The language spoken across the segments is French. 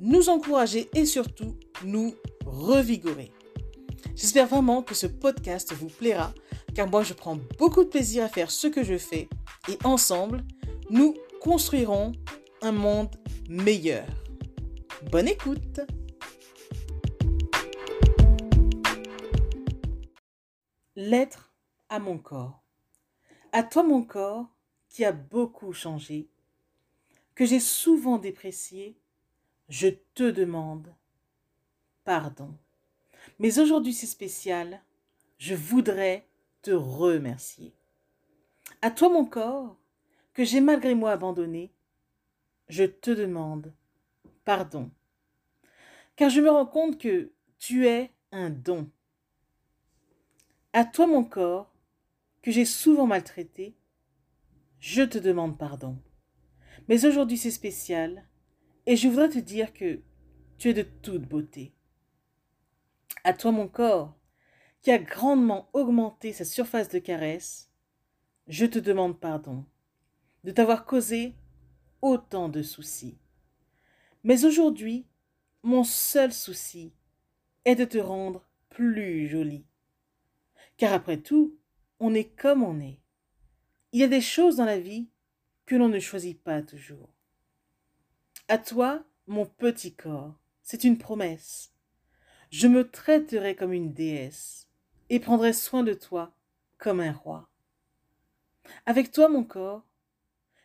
nous encourager et surtout nous revigorer. J'espère vraiment que ce podcast vous plaira car moi je prends beaucoup de plaisir à faire ce que je fais et ensemble, nous construirons un monde meilleur. Bonne écoute Lettre à mon corps. À toi mon corps qui a beaucoup changé, que j'ai souvent déprécié, je te demande pardon. Mais aujourd'hui c'est spécial, je voudrais te remercier. À toi mon corps, que j'ai malgré moi abandonné, je te demande pardon. Car je me rends compte que tu es un don. À toi mon corps, que j'ai souvent maltraité, je te demande pardon. Mais aujourd'hui c'est spécial, et je voudrais te dire que tu es de toute beauté. À toi mon corps, qui a grandement augmenté sa surface de caresse, je te demande pardon de t'avoir causé autant de soucis. Mais aujourd'hui, mon seul souci est de te rendre plus jolie. Car après tout, on est comme on est. Il y a des choses dans la vie que l'on ne choisit pas toujours. À toi, mon petit corps, c'est une promesse. Je me traiterai comme une déesse et prendrai soin de toi comme un roi. Avec toi, mon corps,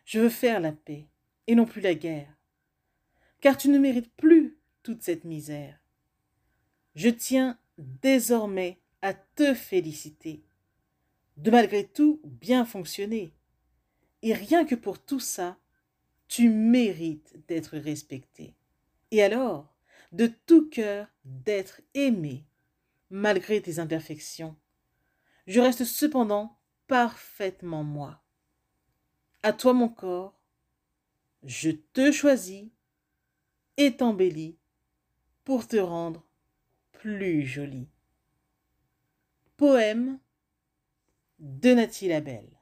je veux faire la paix et non plus la guerre, car tu ne mérites plus toute cette misère. Je tiens désormais à te féliciter de malgré tout bien fonctionner. Et rien que pour tout ça, tu mérites d'être respecté. Et alors, de tout cœur, d'être aimé, malgré tes imperfections. Je reste cependant parfaitement moi. À toi mon corps, je te choisis et t'embellis pour te rendre plus jolie. Poème de Nathalie Labelle.